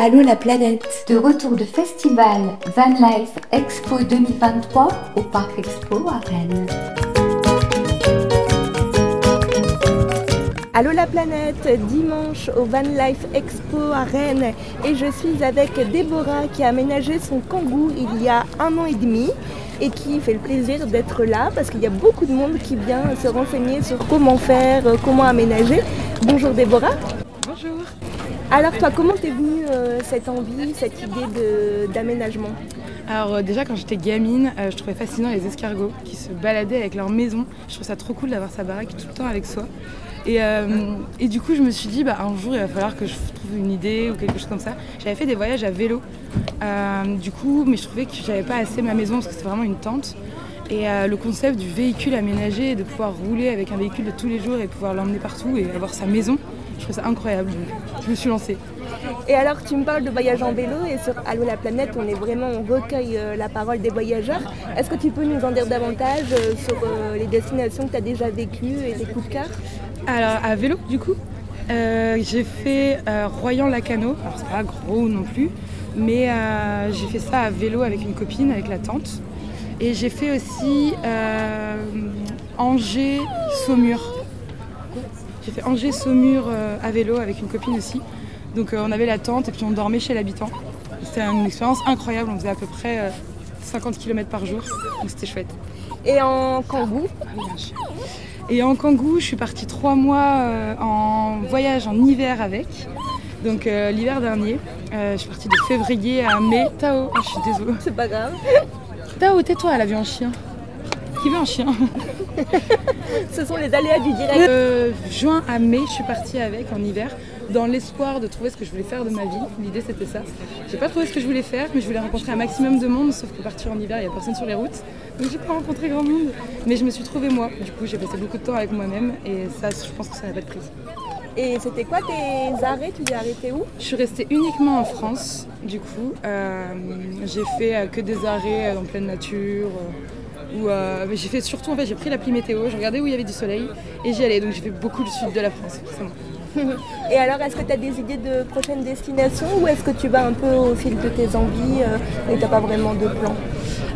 Allô la planète De retour de festival Van Life Expo 2023 au Parc Expo à Rennes. Allô la planète, dimanche au Van Life Expo à Rennes et je suis avec Déborah qui a aménagé son kangou il y a un an et demi et qui fait le plaisir d'être là parce qu'il y a beaucoup de monde qui vient se renseigner sur comment faire, comment aménager. Bonjour Déborah. Bonjour. Alors toi, comment t'es venue euh, cette envie, cette idée d'aménagement? Alors euh, déjà quand j'étais gamine, je trouvais fascinant les escargots qui se baladaient avec leur maison. Je trouve ça trop cool d'avoir sa baraque tout le temps avec soi. Euh, et, du coup, je me suis dit, bah, un jour, il va falloir que je trouve une idée ou quelque chose comme ça. J'avais fait des voyages à vélo, euh, du coup, mais je trouvais que j'avais pas assez ma maison parce que c'était vraiment une tente. Et euh, le concept du véhicule aménagé, de pouvoir rouler avec un véhicule de tous les jours et pouvoir l'emmener partout et avoir sa maison, je trouvais ça incroyable. Je me suis lancée. Et alors, tu me parles de voyage en vélo et sur Allo la planète, on est vraiment, on recueille la parole des voyageurs. Est-ce que tu peux nous en dire davantage sur les destinations que tu as déjà vécues et tes coups de cœur? Alors à vélo du coup, euh, j'ai fait euh, Royan-Lacano, alors c'est pas gros non plus, mais euh, j'ai fait ça à vélo avec une copine, avec la tante. Et j'ai fait aussi Angers-Saumur. J'ai fait Angers-Saumur à vélo avec une copine aussi. Donc on avait la tente et puis on dormait chez l'habitant. C'était une expérience incroyable, on faisait à peu près 50 km par jour, donc c'était chouette. Et en kangou et en Kangoo, je suis partie trois mois euh, en voyage en hiver avec. Donc euh, l'hiver dernier, euh, je suis partie de février à mai. Tao, oh, je suis désolée. C'est pas grave. Tao, tais-toi, elle a vu un chien. Qui veut un chien Ce sont les aléas du direct. juin à mai, je suis partie avec en hiver dans l'espoir de trouver ce que je voulais faire de ma vie. L'idée c'était ça. J'ai pas trouvé ce que je voulais faire, mais je voulais rencontrer un maximum de monde, sauf que partir en hiver, il n'y a personne sur les routes. Donc j'ai pas rencontré grand monde. Mais je me suis trouvée moi. Du coup, j'ai passé beaucoup de temps avec moi-même et ça, je pense que ça n'a pas de prix. Et c'était quoi tes arrêts? Tu t'es arrêté où? Je suis restée uniquement en France, du coup. Euh, j'ai fait euh, que des arrêts en pleine nature. Euh, j'ai fait surtout, en fait, j'ai pris l'appli météo, je regardais où il y avait du soleil et j'y allais. Donc j'ai fait beaucoup le sud de la France, forcément. Et alors, est-ce que tu as des idées de prochaines destinations ou est-ce que tu vas un peu au fil de tes envies euh, et tu n'as pas vraiment de plan?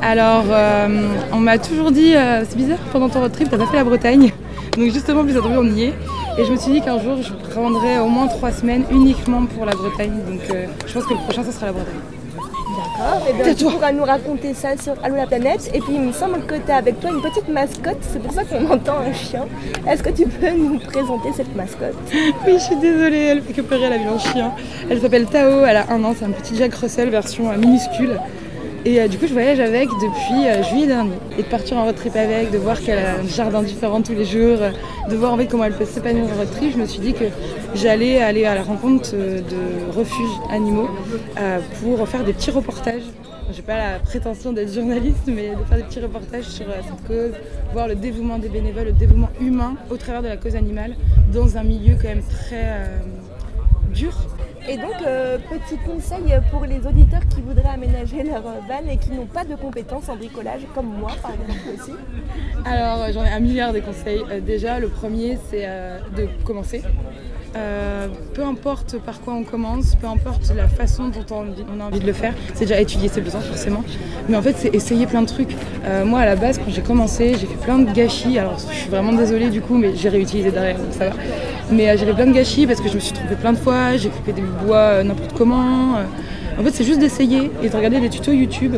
Alors, euh, on m'a toujours dit, euh, c'est bizarre, pendant ton road trip, t'as pas fait la Bretagne. Donc justement, plus on y est. Et je me suis dit qu'un jour, je prendrais au moins trois semaines uniquement pour la Bretagne. Donc je pense que le prochain, ce sera la Bretagne. D'accord, et bien tu pourras nous raconter ça sur Allo la planète. Et puis il me semble que tu as avec toi une petite mascotte, c'est pour ça qu'on entend un chien. Est-ce que tu peux nous présenter cette mascotte? Oui, je suis désolée, elle fait que pleurer, elle a vu un chien. Elle s'appelle Tao, elle a un an, c'est un petit Jack Russell version euh, minuscule. Et euh, du coup, je voyage avec depuis euh, juillet dernier. Et de partir en road trip avec, de voir qu'elle a un jardin différent tous les jours, de voir en fait comment elle peut s'épanouir en road trip, je me suis dit que j'allais aller à la rencontre de refuges animaux pour faire des petits reportages. J'ai pas la prétention d'être journaliste, mais de faire des petits reportages sur cette cause, voir le dévouement des bénévoles, le dévouement humain au travers de la cause animale, dans un milieu quand même très dur et donc, euh, petit conseil pour les auditeurs qui voudraient aménager leur van et qui n'ont pas de compétences en bricolage, comme moi par exemple aussi. Alors, j'en ai un milliard de conseils. Euh, déjà, le premier, c'est euh, de commencer. Peu importe par quoi on commence, peu importe la façon dont on, a envie de le faire, c'est déjà étudier ses besoins forcément, mais en fait c'est essayer plein de trucs. moi à la base quand j'ai commencé, j'ai fait plein de gâchis, alors je suis vraiment désolée du coup, mais j'ai réutilisé derrière, donc ça va. Mais euh, j'avais plein de gâchis parce que je me suis trompée plein de fois, j'ai coupé des bois euh, n'importe comment. Euh. En fait, c'est juste d'essayer et de regarder des tutos YouTube.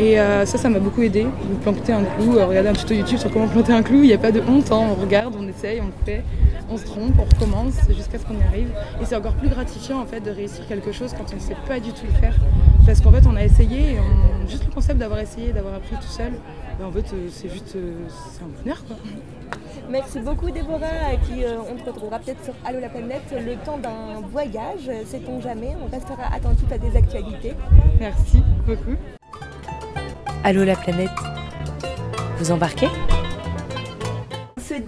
Et ça, ça m'a beaucoup aidé. Vous un clou, un tuto YouTube sur comment planter un clou, il n'y a pas de honte, hein. on regarde, on essaye, on le fait, on se trompe, on recommence jusqu'à ce qu'on y arrive. Et c'est encore plus gratifiant en fait de réussir quelque chose quand on ne sait pas du tout le faire. Parce qu'en fait, on a essayé et juste le concept d'avoir essayé, d'avoir appris tout seul, ben, en fait, c'est juste c'est un bonheur quoi. Merci beaucoup Déborah, et puis euh, on te retrouvera peut-être sur Allo la planète le temps d'un voyage, sait-on jamais, on restera attentif à des actualités. Merci beaucoup. Allô la planète, vous embarquez?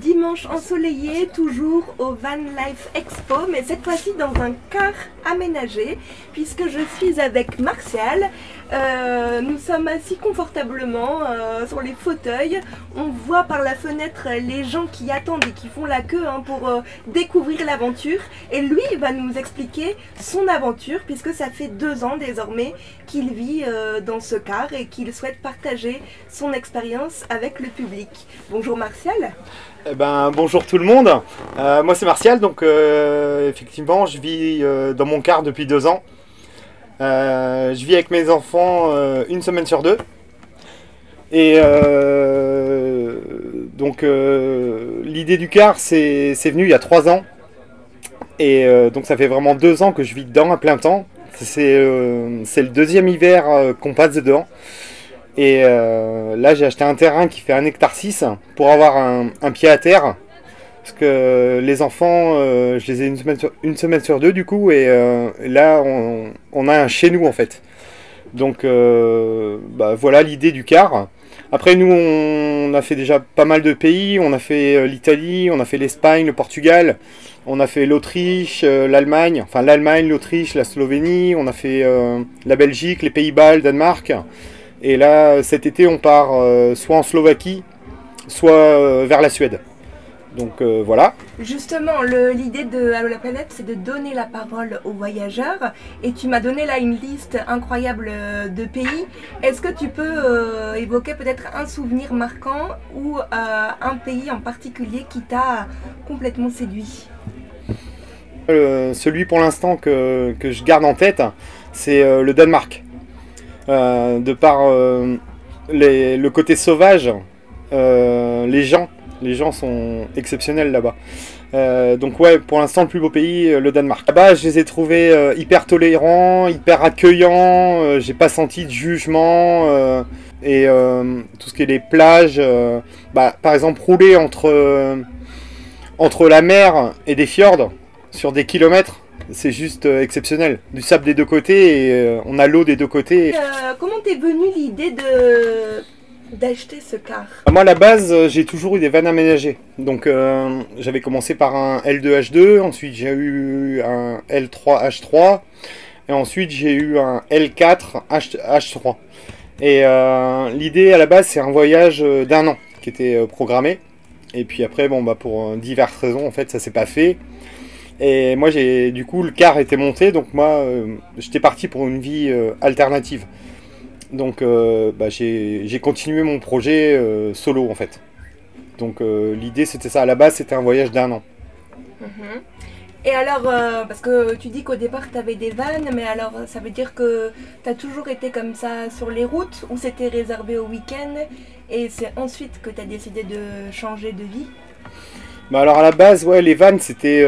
Dimanche ensoleillé, toujours au Van Life Expo, mais cette fois-ci dans un car aménagé, puisque je suis avec Martial, Euh, nous sommes assis confortablement euh, sur les fauteuils. On voit par la fenêtre les gens qui attendent et qui font la queue hein, pour euh, découvrir l'aventure. Et lui va nous expliquer son aventure puisque ça fait deux ans désormais qu'il vit dans ce car et qu'il souhaite partager son expérience avec le public. Bonjour Martial. Eh ben, bonjour tout le monde. moi c'est Martial, donc effectivement je vis dans mon car depuis deux ans. Euh, je vis avec mes enfants euh, une semaine sur deux. Et euh, donc l'idée du car, c'est venu il y a trois ans. Et donc ça fait vraiment deux ans que je vis dedans à plein temps. C'est le deuxième hiver qu'on passe dedans. Et là j'ai acheté un terrain qui fait un hectare 6 pour avoir un pied à terre que les enfants, euh, je les ai une semaine, sur, une semaine sur deux du coup, et euh, là on, a un chez nous en fait. Donc euh, bah, voilà l'idée du car. Après nous on a fait déjà pas mal de pays, on a fait l'Italie, on a fait l'Espagne, le Portugal, on a fait l'Autriche, l'Allemagne, enfin l'Allemagne, l'Autriche, la Slovénie, on a fait la Belgique, les Pays-Bas, le Danemark. Et là cet été on part soit en Slovaquie, soit vers la Suède. Donc euh, voilà. Justement, l'idée de Allo la planète, c'est de donner la parole aux voyageurs. Et tu m'as donné là une liste incroyable euh, de pays. Est-ce que tu peux euh, évoquer peut-être un souvenir marquant ou un pays en particulier qui t'a complètement séduit? Celui pour l'instant que, je garde en tête, c'est le Danemark. de par le côté sauvage, les gens les gens sont exceptionnels là-bas. Euh, donc ouais, pour l'instant, le plus beau pays, euh, le Danemark. Là-bas, je les ai trouvés euh, hyper tolérants, hyper accueillants. j'ai pas senti de jugement. et tout ce qui est les plages, bah, par exemple, rouler entre, entre la mer et des fjords sur des kilomètres, c'est juste exceptionnel. Du sable des deux côtés et on a l'eau des deux côtés. comment t'es venue l'idée de d'acheter ce car ah, Moi, à la base, euh, j'ai toujours eu des vannes aménagées. Donc, euh, j'avais commencé par un L2H2, ensuite j'ai eu un L3H3, et ensuite j'ai eu un L4H3. Et euh, l'idée à la base, c'est un voyage d'un an qui était programmé. Et puis après, bon, bah, pour diverses raisons, en fait, ça s'est pas fait. Et moi, j'ai du coup, le car était monté, donc moi, j'étais parti pour une vie alternative. Donc euh, bah, j'ai continué mon projet euh, solo en fait. Donc euh, l'idée c'était ça, à la base c'était un voyage d'un an. Mhm. Et alors, parce que tu dis qu'au départ tu avais des vannes, mais alors ça veut dire que tu as toujours été comme ça sur les routes ou c'était réservé au week-end et c'est ensuite que tu as décidé de changer de vie? Bah alors à la base, ouais, les vannes c'était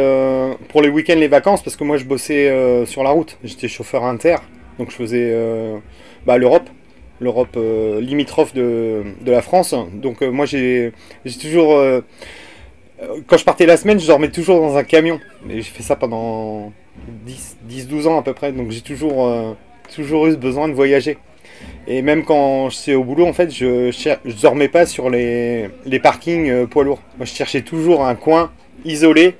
pour les week-ends, les vacances, parce que moi je bossais sur la route, j'étais chauffeur inter, donc je faisais bah, l'Europe, l'Europe euh, limitrophe de, la France. Donc euh, moi j'ai toujours... Euh, quand je partais la semaine, je dormais toujours dans un camion. Et j'ai fait ça pendant 10-12 ans à peu près. Donc j'ai toujours, toujours eu besoin de voyager. Et même quand je suis au boulot, en fait, je ne dormais pas sur les, les parkings poids lourds. Moi, je cherchais toujours un coin isolé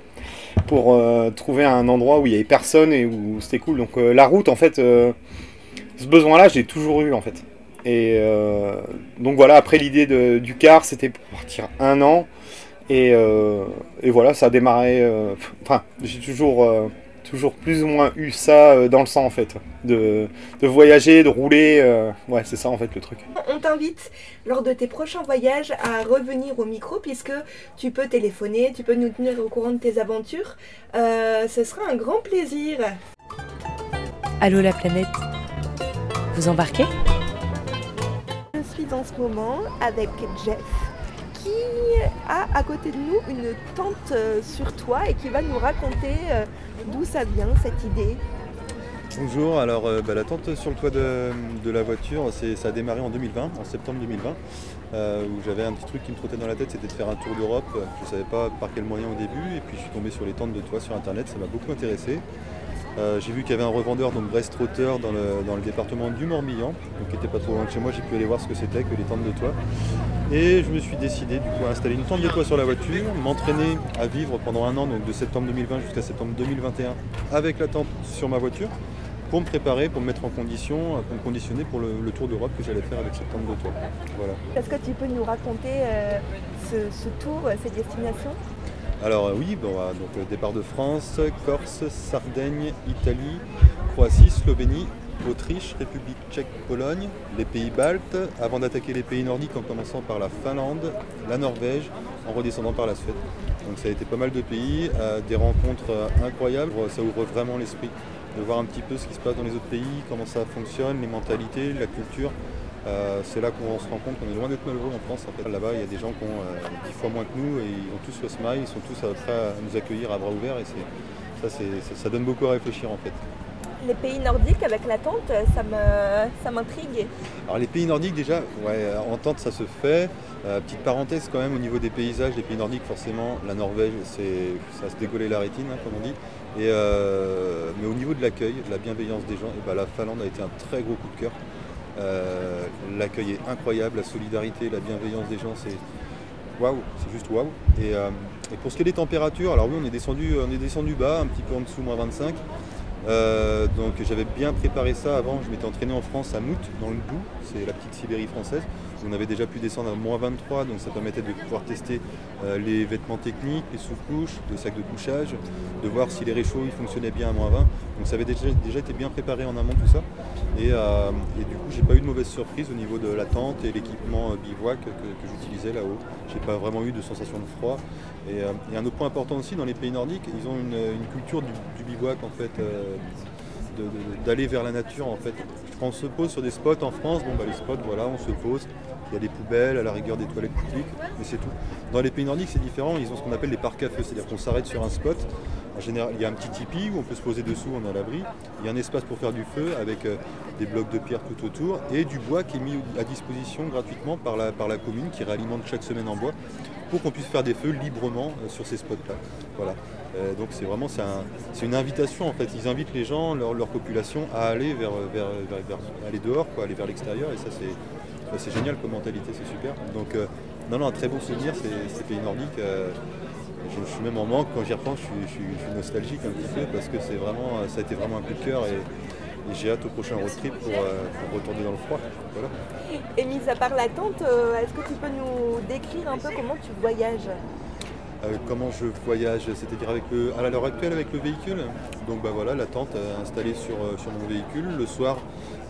pour trouver un endroit où il n'y avait personne et où c'était cool. Donc la route, en fait, ce besoin-là, j'ai toujours eu, en fait. Et euh, donc voilà, après l'idée du car, c'était pour partir un an. Et, euh, voilà, ça a démarré. Euh, enfin, j'ai toujours, toujours plus ou moins eu ça dans le sang en fait. De, voyager, de rouler. ouais, c'est ça en fait le truc. On t'invite lors de tes prochains voyages à revenir au micro puisque tu peux téléphoner, tu peux nous tenir au courant de tes aventures. ce sera un grand plaisir. Allô la planète Vous embarquez en ce moment avec Jeff qui a à côté de nous une tente euh, sur toit et qui va nous raconter euh, d'où ça vient cette idée. Bonjour, alors euh, bah, la tente sur le toit de, la voiture, ça a démarré en 2020, en septembre 2020, où j'avais un petit truc qui me trottait dans la tête, c'était de faire un tour d'Europe. Je ne savais pas par quel moyen au début, et puis je suis tombé sur les tentes de toit sur internet, ça m'a beaucoup intéressé. Euh, j'ai vu qu'il y avait un revendeur, donc Brest Rotter, dans le, département du Morbihan, donc qui n'était pas trop loin de chez moi. J'ai pu aller voir ce que c'était que les tentes de toit. Et je me suis décidé du coup à installer une tente de toit sur la voiture, m'entraîner à vivre pendant un an, donc de septembre 2020 jusqu'à septembre 2021, avec la tente sur ma voiture, pour me préparer, pour me mettre en condition, pour me conditionner pour le, tour d'Europe que j'allais faire avec cette tente de toit. Voilà. Est-ce que tu peux nous raconter ce, tour, ces destinations alors oui, bon, donc départ de France, Corse, Sardaigne, Italie, Croatie, Slovénie, Autriche, République tchèque, Pologne, les pays baltes, avant d'attaquer les pays nordiques en commençant par la Finlande, la Norvège, en redescendant par la Suède. Donc ça a été pas mal de pays, euh, des rencontres euh, incroyables, ça ouvre vraiment l'esprit de voir un petit peu ce qui se passe dans les autres pays, comment ça fonctionne, les mentalités, la culture. Euh, c'est là qu'on se rend compte qu'on est loin d'être malheureux en France. En fait. Là-bas, il y a des gens qui ont dix fois moins que nous et ils ont tous le smile, ils sont tous prêts à nous accueillir à bras ouverts et ça, ça donne beaucoup à réfléchir en fait les pays nordiques avec la tente, ça m'intrigue. Alors les pays nordiques déjà, ouais, en tente ça se fait. Euh, petite parenthèse quand même au niveau des paysages, les pays nordiques forcément, la Norvège, c'est ça se décoller la rétine hein, comme on dit. Et, euh, mais au niveau de l'accueil, de la bienveillance des gens, et ben, la Finlande a été un très gros coup de cœur. Euh, l'accueil est incroyable, la solidarité, la bienveillance des gens, c'est waouh, c'est juste waouh. Et, et, pour ce qui est des températures, alors oui on est descendu, on est descendu bas, un petit peu en dessous moins 25. Euh, donc j'avais bien préparé ça avant, je m'étais entraîné en France à Mout, dans le Doubs, c'est la petite Sibérie française. On avait déjà pu descendre à moins 23, donc ça permettait de pouvoir tester euh, les vêtements techniques, les sous-couches, le sac de couchage, de voir si les réchauds ils fonctionnaient bien à moins 20. Donc ça avait déjà, été bien préparé en amont tout ça. Euh, et, du coup j'ai pas eu de mauvaise surprise au niveau de la tente et l'équipement bivouac que, j'utilisais là-haut. J'ai pas vraiment eu de sensation de froid. Et, un autre point important aussi dans les pays nordiques, ils ont une, culture du, bivouac en fait d'aller vers la nature en fait. On se pose sur des spots en France, bon bah les spots voilà, on se pose, il y a des poubelles, à la rigueur des toilettes publiques, mais c'est tout. Dans les pays nordiques c'est différent, ils ont ce qu'on appelle les parcs à feu, c'est-à-dire qu'on s'arrête sur un spot. En général, il y a un petit tipi où on peut se poser dessous, on à l'abri. Il y a un espace pour faire du feu avec euh, des blocs de pierre tout autour et du bois qui est mis à disposition gratuitement par la, par la commune qui réalimente chaque semaine en bois pour qu'on puisse faire des feux librement euh, sur ces spots-là. Voilà. Euh, donc c'est vraiment c'est une invitation en fait. Ils invitent les gens, leur, population à aller vers, aller dehors, quoi, aller vers l'extérieur et ça c'est génial comme mentalité, c'est super. Donc euh, non non un très bon souvenir ces, pays nordiques. je, suis même en manque quand j'y repense, je suis, nostalgique un petit peu parce que c'est vraiment ça a été vraiment un coup de cœur et, j'ai hâte au prochain road trip pour, retourner dans le froid. Et mis à part la tente, est-ce que tu peux nous décrire un peu comment tu voyages? euh, comment je voyage, c'est-à-dire avec à l'heure actuelle avec le véhicule. Donc bah voilà, la tente installée sur, euh, sur mon véhicule. Le soir,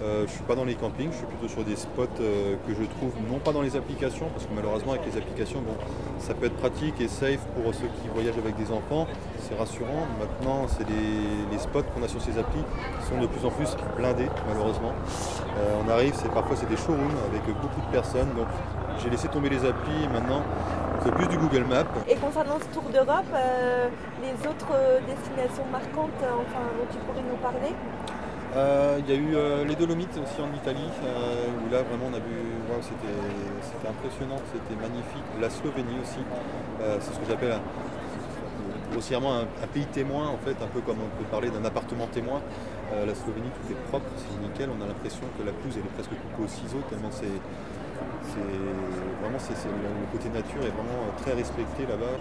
euh, je suis pas dans les campings, je suis plutôt sur des spots que je trouve non pas dans les applications, parce que malheureusement avec les applications, bon, ça peut être pratique et safe pour ceux qui voyagent avec des enfants, c'est rassurant. Maintenant, c'est les, spots qu'on a sur ces applis qui sont de plus en plus blindés, malheureusement. on arrive, c'est parfois c'est des showrooms avec beaucoup de personnes, j'ai laissé tomber les applis et maintenant c'est plus du Google Maps. Et concernant ce tour d'Europe, euh, les autres euh, destinations marquantes euh, enfin, dont tu pourrais nous parler? Il y a eu les Dolomites aussi en Italie, où là vraiment on a vu, c'était impressionnant, c'était magnifique. La Slovénie aussi, c'est ce que j'appelle grossièrement un, pays témoin en fait, un peu comme on peut parler d'un appartement témoin. la Slovénie tout est propre, c'est nickel, on a l'impression que la pelouse elle est presque coupée au ciseau tellement c'est vraiment le côté nature est vraiment euh, très respecté là-bas.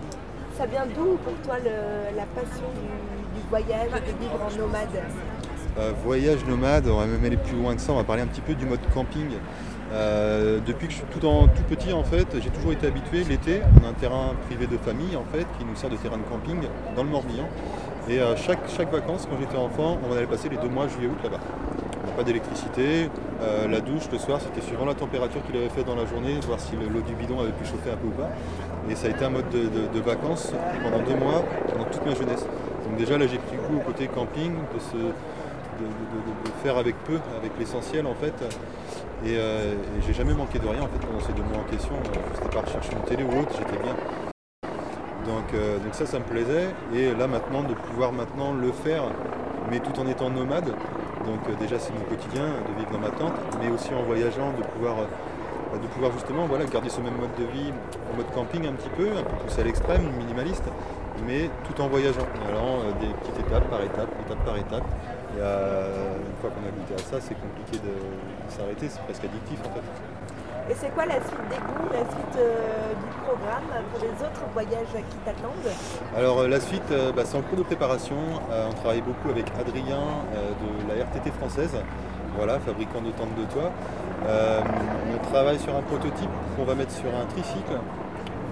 Ça vient d'où pour toi la passion du, voyage et de vivre en nomade euh, Voyage nomade, on va même aller plus loin que ça, on va parler un petit peu du mode camping. Euh, depuis que je suis tout, tout petit en fait, j'ai toujours été habitué l'été, on a un terrain privé de famille en fait qui nous sert de terrain de camping dans le Morbihan. Et chaque, chaque vacances quand j'étais enfant, on allait passer les deux mois juillet-août là-bas pas d'électricité. Euh, la douche le soir, c'était suivant la température qu'il avait fait dans la journée, voir si l'eau du bidon avait pu chauffer un peu ou pas. Et ça a été un mode de, vacances pendant deux mois, pendant toute ma jeunesse. Donc déjà là j'ai pris goût au côté camping, de, se, faire avec peu, avec l'essentiel en fait. Et, euh, j'ai jamais manqué de rien en fait pendant ces deux mois en question. Je n'étais pas rechercher une télé ou autre, j'étais bien. Euh, donc ça, ça me plaisait. Et là maintenant, de pouvoir maintenant le faire, mais tout en étant nomade, donc euh, déjà c'est mon quotidien de vivre dans ma tente, mais aussi en voyageant, de pouvoir, euh, de pouvoir justement voilà, garder ce même mode de vie en mode camping un petit peu, un peu poussé à l'extrême, minimaliste, mais tout en voyageant, en allant euh, des petites étapes par étape, étape par étape. Et une fois qu'on a goûté à ça, c'est compliqué de, s'arrêter, c'est presque addictif en fait. Et c'est quoi la suite des goûts, la suite euh, du programme pour les autres voyages qui t'attendent? Alors euh, la suite, euh, bah, c'est en cours de préparation. On travaille beaucoup avec Adrien de la RTT française, voilà, fabricant de tentes de toit. On travaille sur un prototype qu'on va mettre sur un tricycle.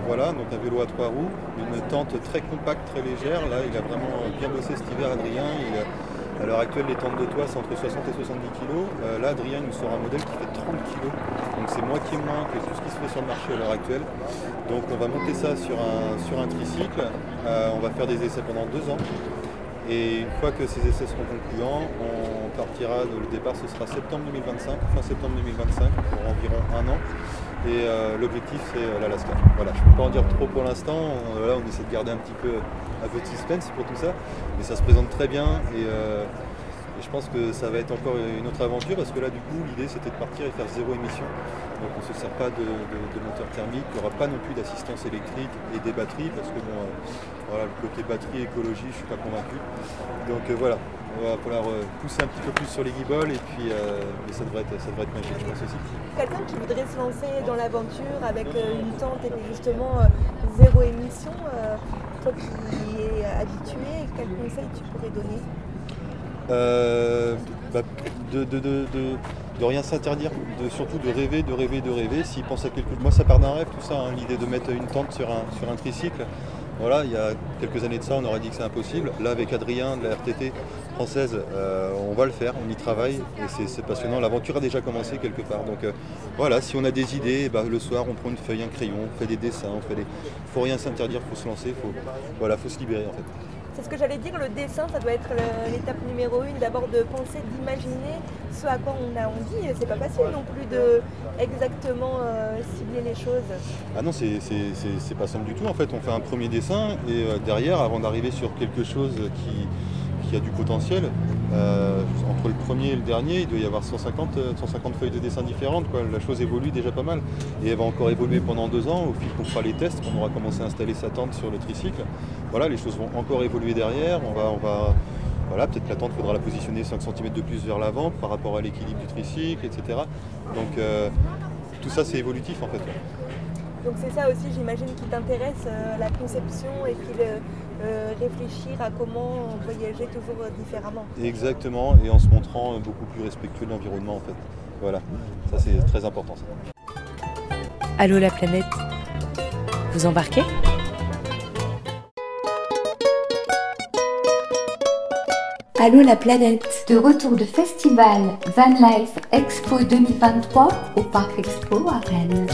Voilà, donc un vélo à trois roues, une tente très compacte, très légère. Là, il a vraiment bien bossé cet hiver, Adrien. À l'heure actuelle, les tentes de toit, c'est entre 60 et 70 kg. là, Adrien nous sort un modèle qui fait 30 kg. Donc c'est moitié moins que tout ce qui se fait sur le marché à l'heure actuelle. Donc on va monter ça sur un, sur un tricycle. Euh, on va faire des essais pendant deux ans. Et une fois que ces essais seront concluants, on partira, le départ ce sera septembre 2025, fin septembre 2025, pour environ un an. Et euh, l'objectif c'est euh, l'Alaska. Voilà, je ne peux pas en dire trop pour l'instant. Là on essaie de garder un petit peu un peu de suspense pour tout ça. Mais ça se présente très bien et, euh, et je pense que ça va être encore une autre aventure parce que là du coup l'idée c'était de partir et faire zéro émission. Donc on ne se sert pas de, moteur thermique, il n'y aura pas non plus d'assistance électrique et des batteries parce que bon, euh, voilà, le côté batterie écologie je ne suis pas convaincu. Donc euh, voilà, on va euh, pousser un petit peu plus sur les guibolles et puis ça devrait être, ça devrait être magique je pense aussi. Quelqu'un qui voudrait se lancer dans l'aventure avec une tente et justement zéro émission, toi qui habitué, quel conseil tu pourrais donner Euh, bah, de, de, de, de- rien s'interdire, surtout de rêver, de rêver, de rêver. S'il pense à quelque chose, moi ça part d'un rêve tout ça, hein, l'idée de mettre une tente sur un, sur un tricycle. Voilà, il y a quelques années de ça, on aurait dit que c'est impossible. Là, avec Adrien de la RTT française, euh, on va le faire, on y travaille et c'est- passionnant. L'aventure a déjà commencé quelque part. Donc euh, voilà, si on a des idées, bah, le soir, on prend une feuille, un crayon, on fait des dessins, on fait des. Faut rien s'interdire, faut se lancer, faut, voilà, faut se libérer en fait. C'est ce que j'allais dire, le dessin, ça doit être l'étape numéro une, d'abord de penser, d'imaginer ce à quoi on a envie. C'est pas facile non plus de exactement euh, cibler les choses. Ah non, c'est pas simple du tout. En fait, on fait un premier dessin et derrière, avant d'arriver sur quelque chose qui, qui a du potentiel, euh, entre le premier et le dernier, il doit y avoir 150, euh, 150 feuilles de dessin différentes. La chose évolue déjà pas mal. Et elle va encore évoluer pendant deux ans, au fil qu'on fera les tests, qu'on aura commencé à installer sa tente sur le tricycle. Voilà, les choses vont encore évoluer derrière. On va, on va, voilà, peut-être la tente, faudra la positionner 5 cm de plus vers l'avant par rapport à l'équilibre du tricycle, etc. Donc euh, tout ça, c'est évolutif en fait. Donc c'est ça aussi, j'imagine, qui t'intéresse, euh, la conception et puis le, euh, réfléchir à comment voyager toujours euh, différemment. Exactement, et en se montrant beaucoup plus respectueux de l'environnement en fait. Voilà, ça c'est très important. Ça. Allô la planète Vous embarquez? Allô la planète De retour de festival Van Life Expo 2023 au Parc Expo à Rennes.